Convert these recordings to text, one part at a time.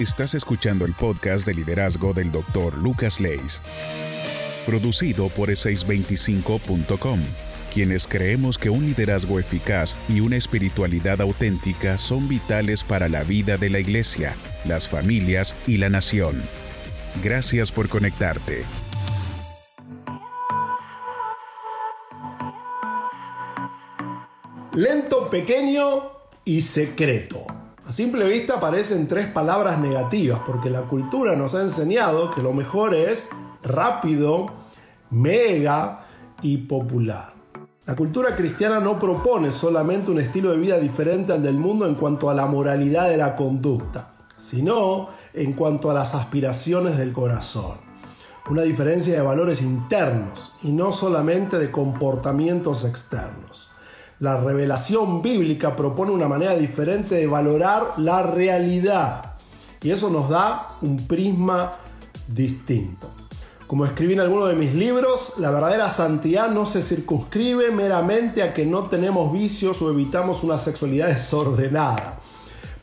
Estás escuchando el podcast de liderazgo del Dr. Lucas Leis, producido por e625.com, quienes creemos que un liderazgo eficaz y una espiritualidad auténtica son vitales para la vida de la iglesia, las familias y la nación. Gracias por conectarte. Lento, pequeño y secreto. A simple vista parecen tres palabras negativas, porque la cultura nos ha enseñado que lo mejor es rápido, mega y popular. La cultura cristiana no propone solamente un estilo de vida diferente al del mundo en cuanto a la moralidad de la conducta, sino en cuanto a las aspiraciones del corazón. Una diferencia de valores internos y no solamente de comportamientos externos. La revelación bíblica propone una manera diferente de valorar la realidad y eso nos da un prisma distinto. Como escribí en alguno de mis libros, la verdadera santidad no se circunscribe meramente a que no tenemos vicios o evitamos una sexualidad desordenada.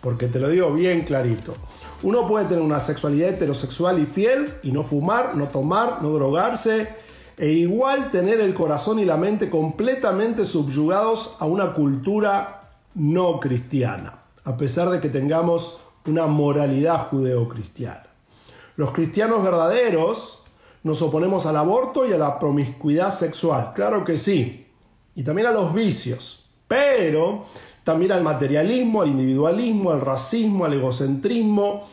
Porque te lo digo bien clarito. Uno puede tener una sexualidad heterosexual y fiel y no fumar, no tomar, no drogarse, e igual tener el corazón y la mente completamente subyugados a una cultura no cristiana, a pesar de que tengamos una moralidad judeocristiana. Los cristianos verdaderos nos oponemos al aborto y a la promiscuidad sexual, claro que sí, y también a los vicios, pero también al materialismo, al individualismo, al racismo, al egocentrismo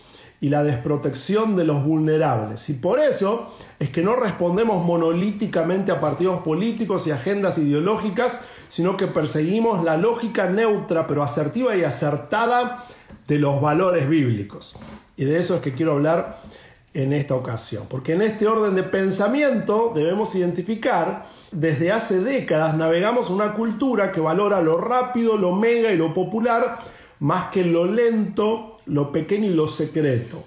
y la desprotección de los vulnerables. Y por eso es que no respondemos monolíticamente a partidos políticos y agendas ideológicas, sino que perseguimos la lógica neutra pero asertiva y acertada de los valores bíblicos. Y de eso es que quiero hablar en esta ocasión, porque en este orden de pensamiento debemos identificar, desde hace décadas navegamos una cultura que valora lo rápido, lo mega y lo popular, más que lo lento, lo pequeño y lo secreto.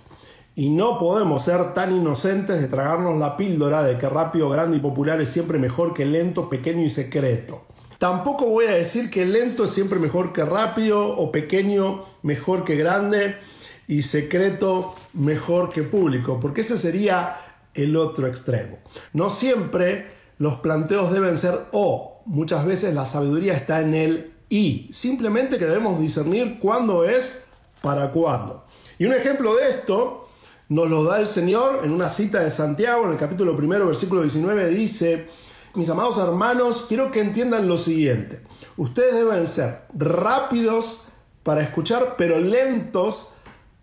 Y no podemos ser tan inocentes de tragarnos la píldora de que rápido, grande y popular es siempre mejor que lento, pequeño y secreto. Tampoco voy a decir que lento es siempre mejor que rápido o pequeño mejor que grande y secreto mejor que público, porque ese sería el otro extremo. No siempre los planteos deben ser o, muchas veces la sabiduría está en el y, simplemente que debemos discernir cuándo es para cuándo. Y un ejemplo de esto nos lo da el Señor en una cita de Santiago, en el capítulo primero, versículo 19, dice, mis amados hermanos, quiero que entiendan lo siguiente. Ustedes deben ser rápidos para escuchar, pero lentos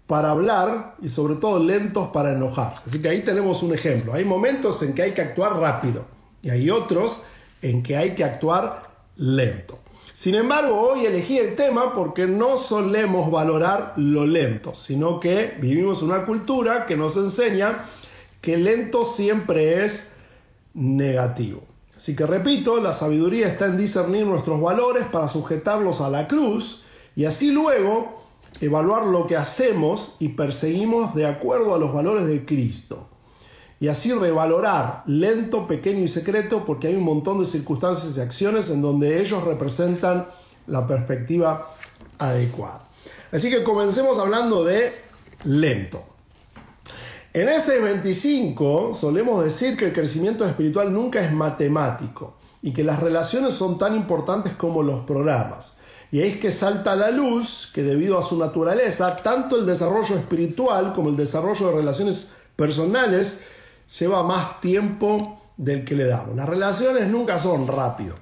para hablar y sobre todo lentos para enojarse. Así que ahí tenemos un ejemplo. Hay momentos en que hay que actuar rápido y hay otros en que hay que actuar lento. Sin embargo, hoy elegí el tema porque no solemos valorar lo lento, sino que vivimos una cultura que nos enseña que lento siempre es negativo. Así que repito, la sabiduría está en discernir nuestros valores para sujetarlos a la cruz y así luego evaluar lo que hacemos y perseguimos de acuerdo a los valores de Cristo y así revalorar lento, pequeño y secreto porque hay un montón de circunstancias y acciones en donde ellos representan la perspectiva adecuada. Así que comencemos hablando de lento. En ese 25 solemos decir que el crecimiento espiritual nunca es matemático y que las relaciones son tan importantes como los programas. Y es que salta a la luz que debido a su naturaleza, tanto el desarrollo espiritual como el desarrollo de relaciones personales lleva más tiempo del que le damos. Las relaciones nunca son rápido.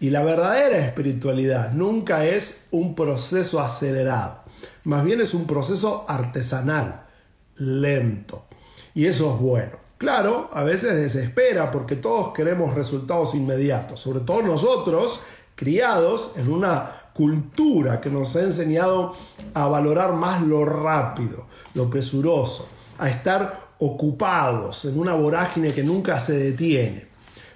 Y la verdadera espiritualidad nunca es un proceso acelerado. Más bien es un proceso artesanal, lento. Y eso es bueno. Claro, a veces desespera porque todos queremos resultados inmediatos, sobre todo nosotros, criados en una cultura que nos ha enseñado a valorar más lo rápido, lo presuroso, a estar ocupados en una vorágine que nunca se detiene.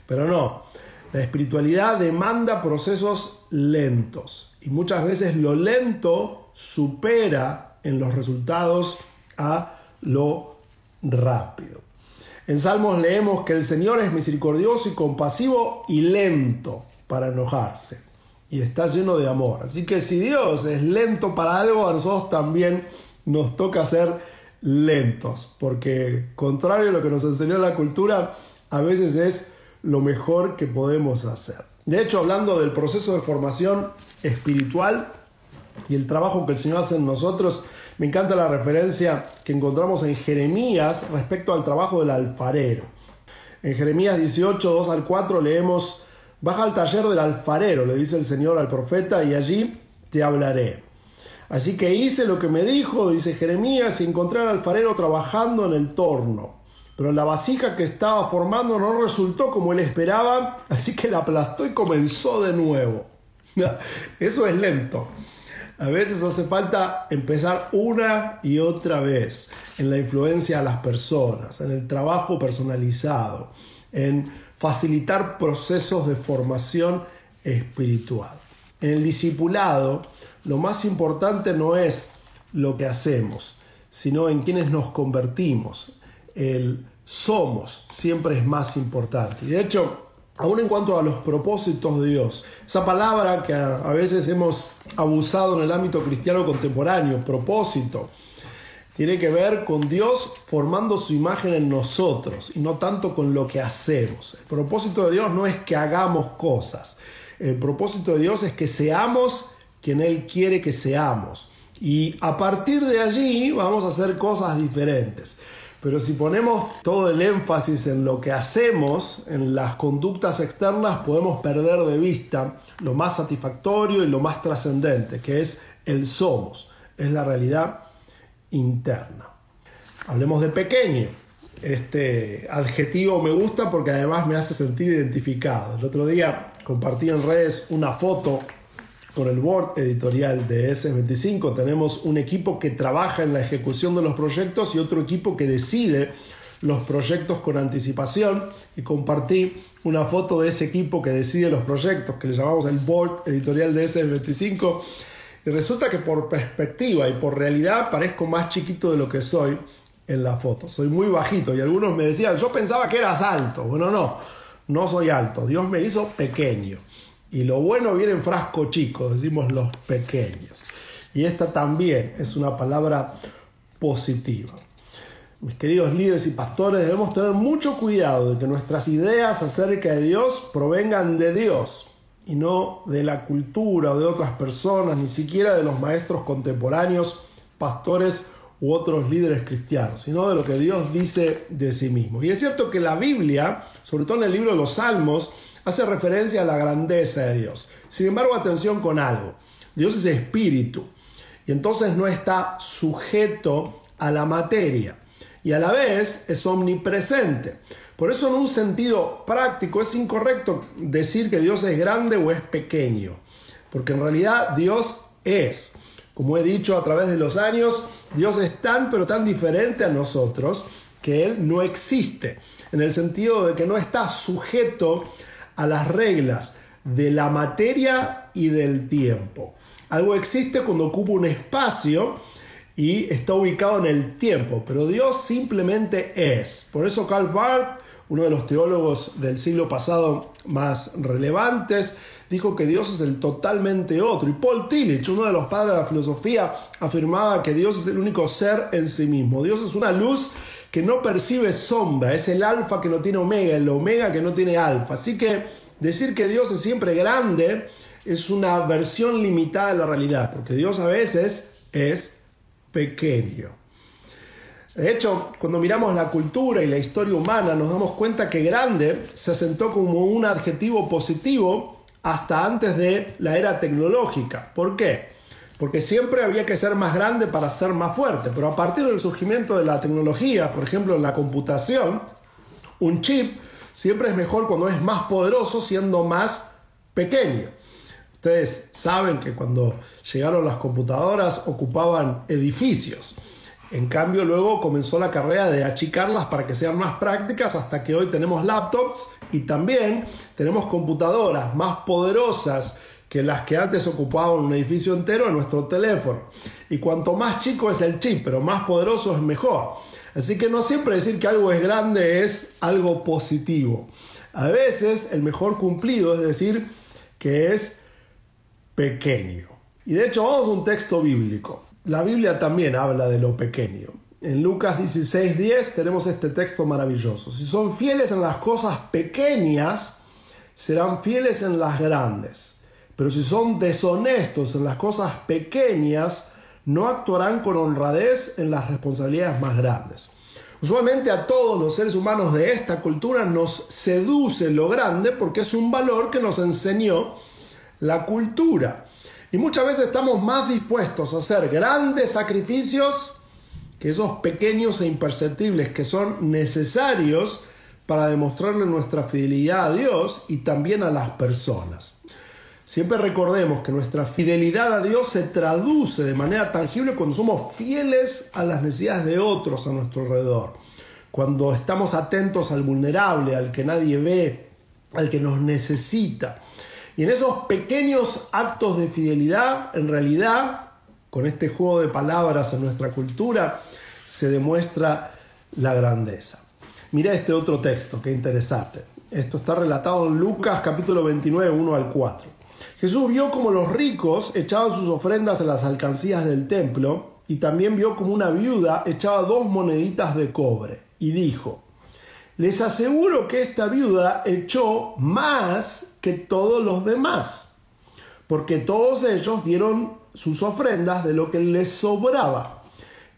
Pero no, la espiritualidad demanda procesos lentos y muchas veces lo lento supera en los resultados a lo rápido. En Salmos leemos que el Señor es misericordioso y compasivo y lento para enojarse. Y está lleno de amor. Así que si Dios es lento para algo, a nosotros también nos toca ser lentos. Porque contrario a lo que nos enseñó la cultura, a veces es lo mejor que podemos hacer. De hecho, hablando del proceso de formación espiritual y el trabajo que el Señor hace en nosotros, me encanta la referencia que encontramos en Jeremías respecto al trabajo del alfarero. En Jeremías 18, 2 al 4 leemos, baja al taller del alfarero, le dice el Señor al profeta, y allí te hablaré. Así que hice lo que me dijo, dice Jeremías, y encontré al alfarero trabajando en el torno. Pero la vasija que estaba formando no resultó como él esperaba, así que la aplastó y comenzó de nuevo. Eso es lento. A veces hace falta empezar una y otra vez en la influencia a las personas, en el trabajo personalizado, en facilitar procesos de formación espiritual. En el discipulado, lo más importante no es lo que hacemos, sino en quienes nos convertimos. El somos siempre es más importante. Y de hecho, aún en cuanto a los propósitos de Dios, esa palabra que a, veces hemos abusado en el ámbito cristiano contemporáneo, propósito, tiene que ver con Dios formando su imagen en nosotros y no tanto con lo que hacemos. El propósito de Dios no es que hagamos cosas, el propósito de Dios es que seamos quien Él quiere que seamos. Y a partir de allí vamos a hacer cosas diferentes. Pero si ponemos todo el énfasis en lo que hacemos, en las conductas externas, podemos perder de vista lo más satisfactorio y lo más trascendente, que es el somos, es la realidad interna. Hablemos de pequeño. Este adjetivo me gusta porque además me hace sentir identificado. El otro día compartí en redes una foto con el board editorial de S25 tenemos un equipo que trabaja en la ejecución de los proyectos y otro equipo que decide los proyectos con anticipación y compartí una foto de ese equipo que decide los proyectos, que le llamamos el board editorial de S25 y resulta que por perspectiva y por realidad parezco más chiquito de lo que soy en la foto. Soy muy bajito y algunos me decían, yo pensaba que eras alto. Bueno, no, no soy alto. Dios me hizo pequeño. Y lo bueno viene en frasco chico, decimos los pequeños. Y esta también es una palabra positiva. Mis queridos líderes y pastores, debemos tener mucho cuidado de que nuestras ideas acerca de Dios provengan de Dios y no de la cultura o de otras personas, ni siquiera de los maestros contemporáneos, pastores u otros líderes cristianos, sino de lo que Dios dice de sí mismo. Y es cierto que la Biblia, sobre todo en el libro de los Salmos, hace referencia a la grandeza de Dios. Sin embargo, atención con algo. Dios es espíritu y entonces no está sujeto a la materia y a la vez es omnipresente. Por eso en un sentido práctico es incorrecto decir que Dios es grande o es pequeño, porque en realidad Dios es. Como he dicho a través de los años, Dios es tan pero tan diferente a nosotros que Él no existe, en el sentido de que no está sujeto a las reglas de la materia y del tiempo. Algo existe cuando ocupa un espacio y está ubicado en el tiempo, pero Dios simplemente es. Por eso Karl Barth, uno de los teólogos del siglo pasado más relevantes, dijo que Dios es el totalmente otro. Y Paul Tillich, uno de los padres de la filosofía, afirmaba que Dios es el único ser en sí mismo. Dios es una luz que no percibe sombra, es el alfa que no tiene omega, el omega que no tiene alfa. Así que decir que Dios es siempre grande es una versión limitada de la realidad, porque Dios a veces es pequeño. De hecho, cuando miramos la cultura y la historia humana, nos damos cuenta que grande se asentó como un adjetivo positivo hasta antes de la era tecnológica. ¿Por qué? Porque siempre había que ser más grande para ser más fuerte, pero a partir del surgimiento de la tecnología, por ejemplo en la computación, un chip siempre es mejor cuando es más poderoso siendo más pequeño. Ustedes saben que cuando llegaron las computadoras ocupaban edificios. En cambio, luego comenzó la carrera de achicarlas para que sean más prácticas hasta que hoy tenemos laptops y también tenemos computadoras más poderosas que las que antes ocupaban un edificio entero en nuestro teléfono. Y cuanto más chico es el chip, pero más poderoso es mejor. Así que no siempre decir que algo es grande es algo positivo. A veces el mejor cumplido es decir que es pequeño. Y de hecho vamos a un texto bíblico. La Biblia también habla de lo pequeño. En Lucas 16:10 tenemos este texto maravilloso. Si son fieles en las cosas pequeñas, serán fieles en las grandes. Pero si son deshonestos en las cosas pequeñas, no actuarán con honradez en las responsabilidades más grandes. Usualmente a todos los seres humanos de esta cultura nos seduce lo grande porque es un valor que nos enseñó la cultura. Y muchas veces estamos más dispuestos a hacer grandes sacrificios que esos pequeños e imperceptibles que son necesarios para demostrarle nuestra fidelidad a Dios y también a las personas. Siempre recordemos que nuestra fidelidad a Dios se traduce de manera tangible cuando somos fieles a las necesidades de otros a nuestro alrededor. Cuando estamos atentos al vulnerable, al que nadie ve, al que nos necesita. Y en esos pequeños actos de fidelidad, en realidad, con este juego de palabras en nuestra cultura, se demuestra la grandeza. Mira este otro texto, qué interesante. Esto está relatado en Lucas capítulo 29, 1 al 4. Jesús vio como los ricos echaban sus ofrendas en las alcancías del templo y también vio como una viuda echaba dos moneditas de cobre y dijo, les aseguro que esta viuda echó más que todos los demás, porque todos ellos dieron sus ofrendas de lo que les sobraba.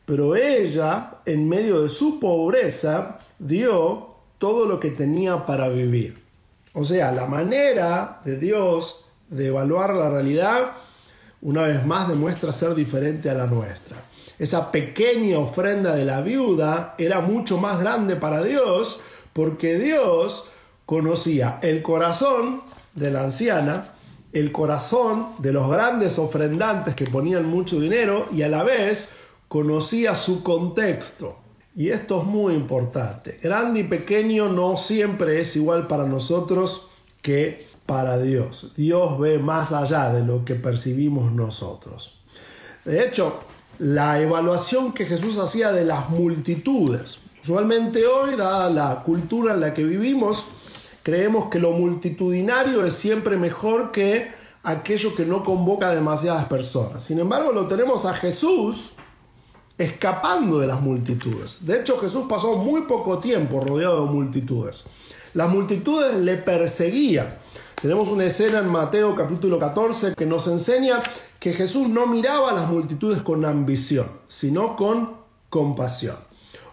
Pero ella, en medio de su pobreza, dio todo lo que tenía para vivir. O sea, la manera de Dios de evaluar la realidad, una vez más, demuestra ser diferente a la nuestra esa pequeña ofrenda de la viuda era mucho más grande para Dios porque Dios conocía el corazón de la anciana, el corazón de los grandes ofrendantes que ponían mucho dinero y a la vez conocía su contexto. Y esto es muy importante. Grande y pequeño no siempre es igual para nosotros que para Dios. Dios ve más allá de lo que percibimos nosotros. De hecho, la evaluación que Jesús hacía de las multitudes. Usualmente hoy, dada la cultura en la que vivimos, creemos que lo multitudinario es siempre mejor que aquello que no convoca a demasiadas personas. Sin embargo, lo tenemos a Jesús escapando de las multitudes. De hecho, Jesús pasó muy poco tiempo rodeado de multitudes. Las multitudes le perseguían. Tenemos una escena en Mateo capítulo 14 que nos enseña que Jesús no miraba a las multitudes con ambición, sino con compasión.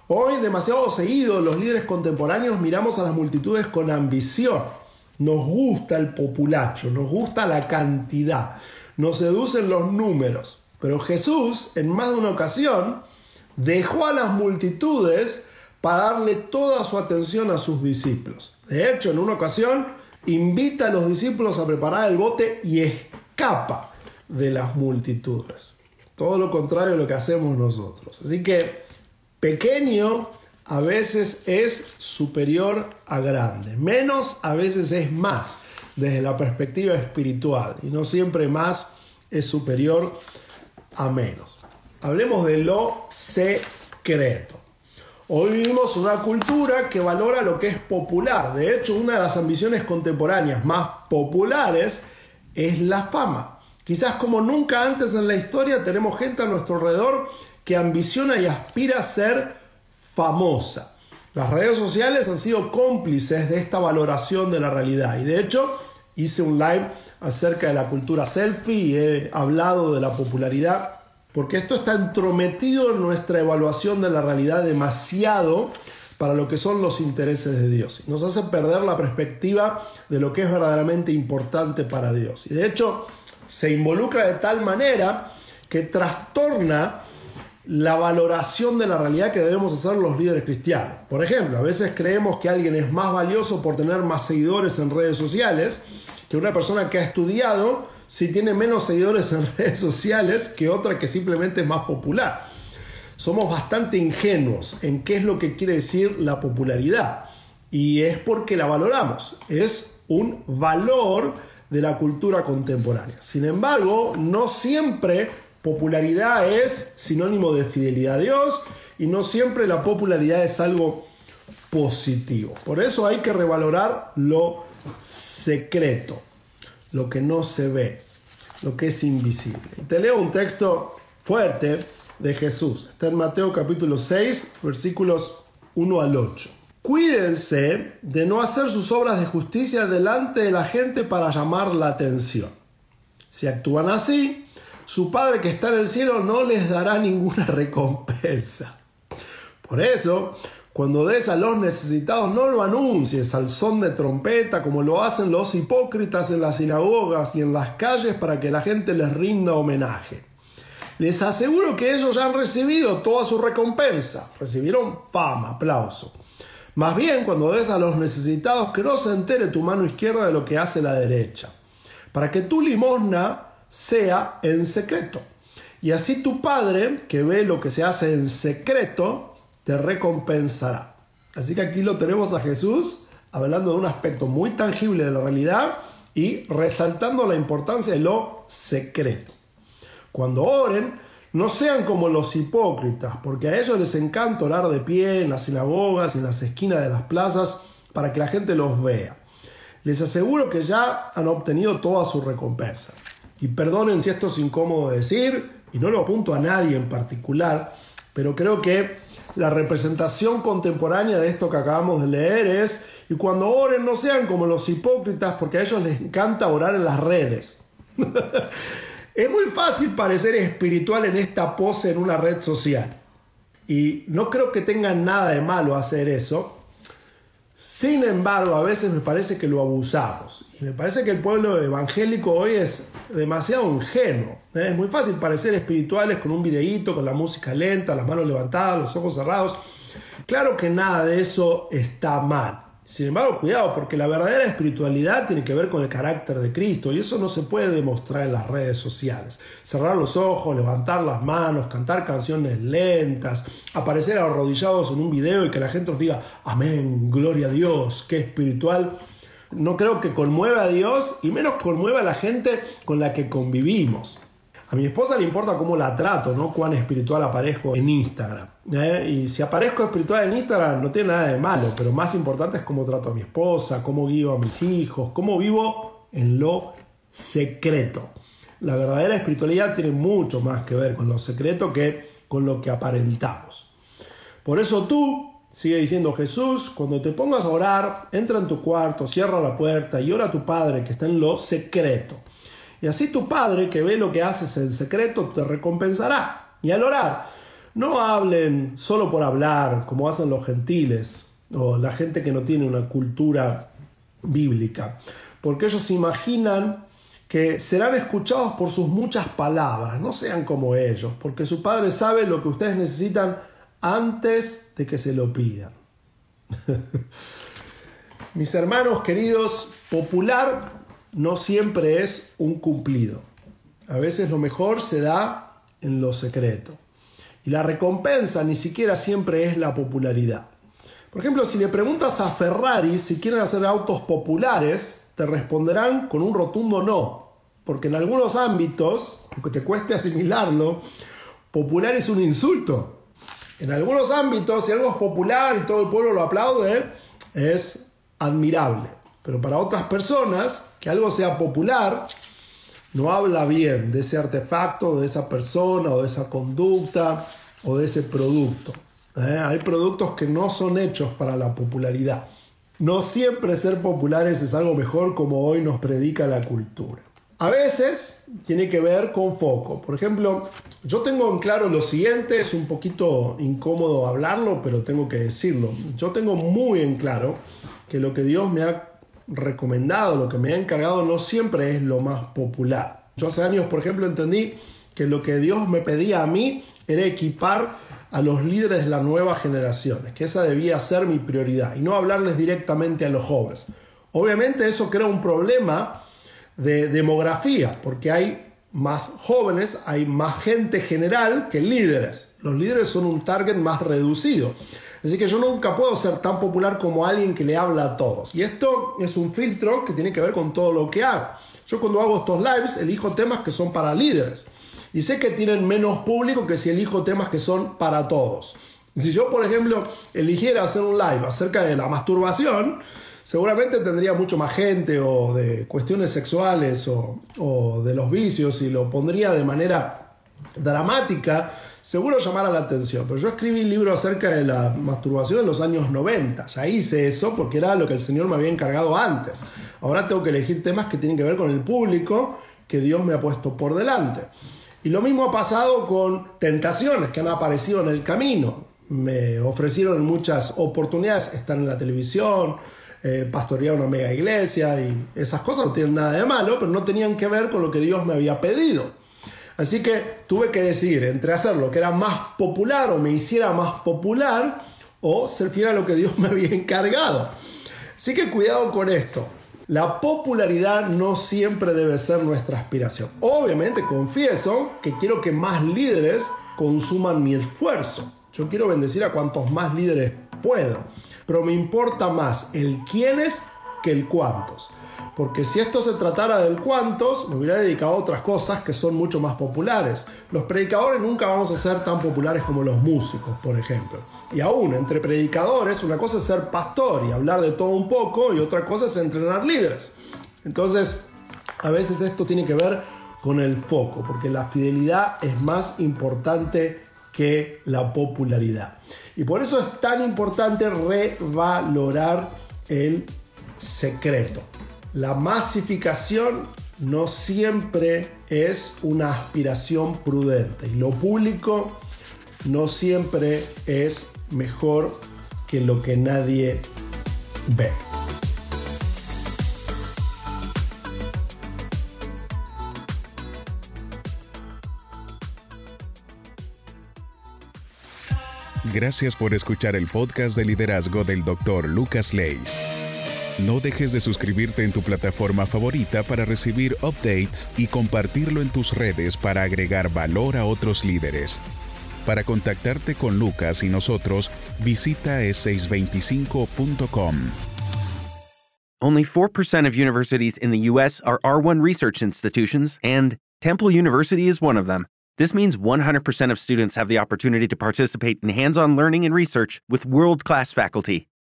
Hoy, demasiado seguido, los líderes contemporáneos miramos a las multitudes con ambición. Nos gusta el populacho, nos gusta la cantidad, nos seducen los números. Pero Jesús, en más de una ocasión, dejó a las multitudes para darle toda su atención a sus discípulos. De hecho, en una ocasión, invita a los discípulos a preparar el bote y escapa de las multitudes. Todo lo contrario a lo que hacemos nosotros. Así que pequeño a veces es superior a grande. Menos a veces es más desde la perspectiva espiritual. Y no siempre más es superior a menos. Hablemos de lo secreto. Hoy vivimos una cultura que valora lo que es popular. De hecho, una de las ambiciones contemporáneas más populares es la fama. Quizás como nunca antes en la historia tenemos gente a nuestro alrededor que ambiciona y aspira a ser famosa. Las redes sociales han sido cómplices de esta valoración de la realidad y de hecho hice un live acerca de la cultura selfie y he hablado de la popularidad, porque esto está entrometido en nuestra evaluación de la realidad demasiado para lo que son los intereses de Dios. Nos hace perder la perspectiva de lo que es verdaderamente importante para Dios. Y de hecho se involucra de tal manera que trastorna la valoración de la realidad que debemos hacer los líderes cristianos. Por ejemplo, a veces creemos que alguien es más valioso por tener más seguidores en redes sociales que una persona que ha estudiado si tiene menos seguidores en redes sociales que otra que simplemente es más popular. Somos bastante ingenuos en qué es lo que quiere decir la popularidad y es porque la valoramos. Es un valor de la cultura contemporánea. Sin embargo, no siempre popularidad es sinónimo de fidelidad a Dios y no siempre la popularidad es algo positivo. Por eso hay que revalorar lo secreto, lo que no se ve, lo que es invisible. Te leo un texto fuerte de Jesús. Está en Mateo capítulo 6, versículos 1 al 8. Cuídense de no hacer sus obras de justicia delante de la gente para llamar la atención. Si actúan así, su Padre que está en el cielo no les dará ninguna recompensa. Por eso, cuando des a los necesitados, no lo anuncies al son de trompeta como lo hacen los hipócritas en las sinagogas y en las calles para que la gente les rinda homenaje. Les aseguro que ellos ya han recibido toda su recompensa, recibieron fama, aplauso. Más bien, cuando des a los necesitados, que no se entere tu mano izquierda de lo que hace la derecha, para que tu limosna sea en secreto. Y así tu Padre, que ve lo que se hace en secreto, te recompensará. Así que aquí lo tenemos a Jesús hablando de un aspecto muy tangible de la realidad y resaltando la importancia de lo secreto. Cuando oren, no sean como los hipócritas, porque a ellos les encanta orar de pie en las sinagogas en las esquinas de las plazas para que la gente los vea. Les aseguro que ya han obtenido toda su recompensa. Y perdonen si esto es incómodo de decir, y no lo apunto a nadie en particular, pero creo que la representación contemporánea de esto que acabamos de leer es, y cuando oren no sean como los hipócritas, porque a ellos les encanta orar en las redes. es muy fácil parecer espiritual en esta pose en una red social. Y no creo que tengan nada de malo hacer eso, sin embargo, a veces me parece que lo abusamos. Y me parece que el pueblo evangélico hoy es demasiado ingenuo. ¿eh? Es muy fácil parecer espirituales con un videíto, con la música lenta, las manos levantadas, los ojos cerrados. Claro que nada de eso está mal. Sin embargo, cuidado, porque la verdadera espiritualidad tiene que ver con el carácter de Cristo y eso no se puede demostrar en las redes sociales. Cerrar los ojos, levantar las manos, cantar canciones lentas, aparecer arrodillados en un video y que la gente os diga, amén, gloria a Dios, qué espiritual. No creo que conmueva a Dios y menos conmueva a la gente con la que convivimos. A mi esposa le importa cómo la trato, no cuán espiritual aparezco en Instagram. ¿eh? Y si aparezco espiritual en Instagram no tiene nada de malo, pero más importante es cómo trato a mi esposa, cómo vivo a mis hijos, cómo vivo en lo secreto. La verdadera espiritualidad tiene mucho más que ver con lo secreto que con lo que aparentamos. Por eso tú, sigue diciendo Jesús, cuando te pongas a orar, entra en tu cuarto, cierra la puerta y ora a tu Padre que está en lo secreto y así tu Padre, que ve lo que haces en secreto, te recompensará. Y al orar, no hablen solo por hablar, como hacen los gentiles o la gente que no tiene una cultura bíblica, porque ellos imaginan que serán escuchados por sus muchas palabras, no sean como ellos, porque su Padre sabe lo que ustedes necesitan antes de que se lo pidan. Mis hermanos queridos, popular no siempre es un cumplido. A veces lo mejor se da en lo secreto. Y la recompensa ni siquiera siempre es la popularidad. Por ejemplo, si le preguntas a Ferrari si quieren hacer autos populares, te responderán con un rotundo no. Porque en algunos ámbitos, aunque te cueste asimilarlo, popular es un insulto. En algunos ámbitos, si algo es popular y todo el pueblo lo aplaude, es admirable. Pero para otras personas, que algo sea popular no habla bien de ese artefacto, de esa persona o de esa conducta o de ese producto. ¿eh? Hay productos que no son hechos para la popularidad. No siempre ser populares es algo mejor como hoy nos predica la cultura. A veces tiene que ver con foco. Por ejemplo, yo tengo en claro lo siguiente, es un poquito incómodo hablarlo, pero tengo que decirlo. Yo tengo muy en claro que lo que Dios me ha recomendado, lo que me ha encargado, no siempre es lo más popular. Yo hace años, por ejemplo, entendí que lo que Dios me pedía a mí era equipar a los líderes de las nuevas generaciones, que esa debía ser mi prioridad y no hablarles directamente a los jóvenes. Obviamente eso crea un problema de demografía, porque hay más jóvenes, hay más gente general que líderes. Los líderes son un target más reducido. Así que yo nunca puedo ser tan popular como alguien que le habla a todos. Y esto es un filtro que tiene que ver con todo lo que hago. Yo cuando hago estos lives elijo temas que son para líderes. Y sé que tienen menos público que si elijo temas que son para todos. Si yo, por ejemplo, eligiera hacer un live acerca de la masturbación, seguramente tendría mucho más gente o de cuestiones sexuales o, de los vicios y lo pondría de manera dramática, seguro llamara la atención. Pero yo escribí un libro acerca de la masturbación en los años 90. Ya hice eso porque era lo que el Señor me había encargado antes. Ahora tengo que elegir temas que tienen que ver con el público que Dios me ha puesto por delante. Y lo mismo ha pasado con tentaciones que han aparecido en el camino. Me ofrecieron muchas oportunidades estar en la televisión, eh, pastorear una mega iglesia y esas cosas no tienen nada de malo, pero no tenían que ver con lo que Dios me había pedido. Así que tuve que decidir entre hacer lo que era más popular o me hiciera más popular o ser fiel a lo que Dios me había encargado. Así que cuidado con esto. La popularidad no siempre debe ser nuestra aspiración. Obviamente confieso que quiero que más líderes consuman mi esfuerzo. Yo quiero bendecir a cuantos más líderes puedo. Pero me importa más el quiénes que el cuántos. Porque si esto se tratara del cuántos, me hubiera dedicado a otras cosas que son mucho más populares. Los predicadores nunca vamos a ser tan populares como los músicos, por ejemplo. Y aún entre predicadores, una cosa es ser pastor y hablar de todo un poco y otra cosa es entrenar líderes. Entonces, a veces esto tiene que ver con el foco, porque la fidelidad es más importante que la popularidad. Y por eso es tan importante revalorar el secreto. La masificación no siempre es una aspiración prudente y lo público no siempre es mejor que lo que nadie ve. Gracias por escuchar el podcast de liderazgo del Dr. Lucas Leis. No dejes de suscribirte en tu plataforma favorita para recibir updates y compartirlo en tus redes para agregar valor a otros líderes. Para contactarte con Lucas y nosotros, visita e625.com. Only 4% of universities in the U.S. are R1 research institutions, and Temple University is one of them. This means 100% of students have the opportunity to participate in hands on learning and research with world class faculty.